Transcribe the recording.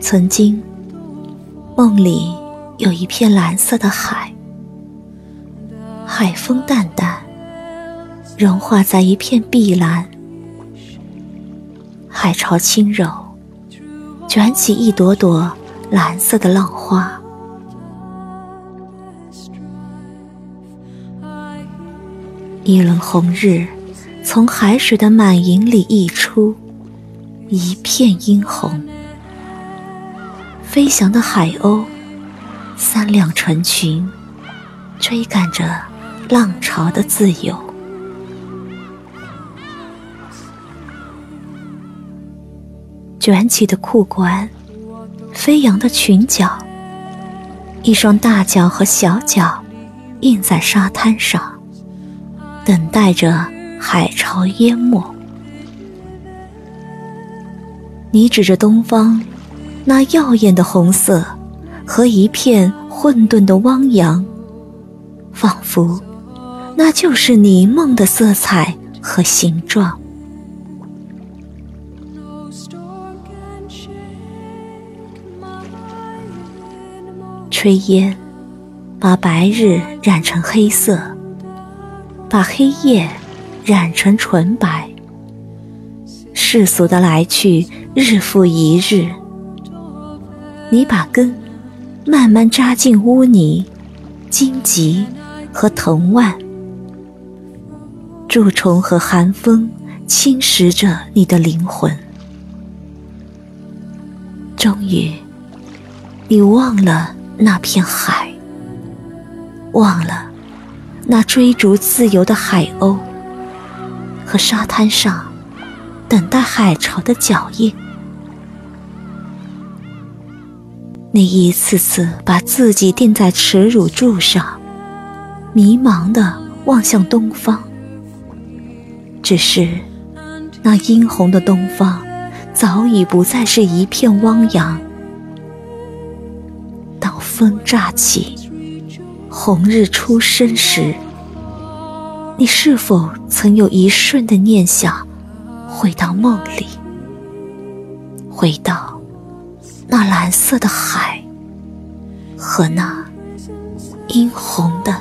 曾经，梦里有一片蓝色的海，海风淡淡，融化在一片碧蓝。海潮轻柔，卷起一朵朵蓝色的浪花。一轮红日从海水的满盈里溢出，一片殷红。飞翔的海鸥，三两成群，追赶着浪潮的自由。卷起的裤管，飞扬的裙角，一双大脚和小脚印在沙滩上，等待着海潮淹没。你指着东方。那耀眼的红色和一片混沌的汪洋，仿佛那就是你梦的色彩和形状。炊烟把白日染成黑色，把黑夜染成纯白。世俗的来去，日复一日。你把根慢慢扎进污泥、荆棘和藤蔓，蛀虫和寒风侵蚀着你的灵魂。终于，你忘了那片海，忘了那追逐自由的海鸥和沙滩上等待海潮的脚印。你一次次把自己钉在耻辱柱上，迷茫的望向东方。只是，那殷红的东方，早已不再是一片汪洋。风乍起，红日初升时，你是否曾有一瞬的念想，回到梦里，回到？那蓝色的海和那殷红的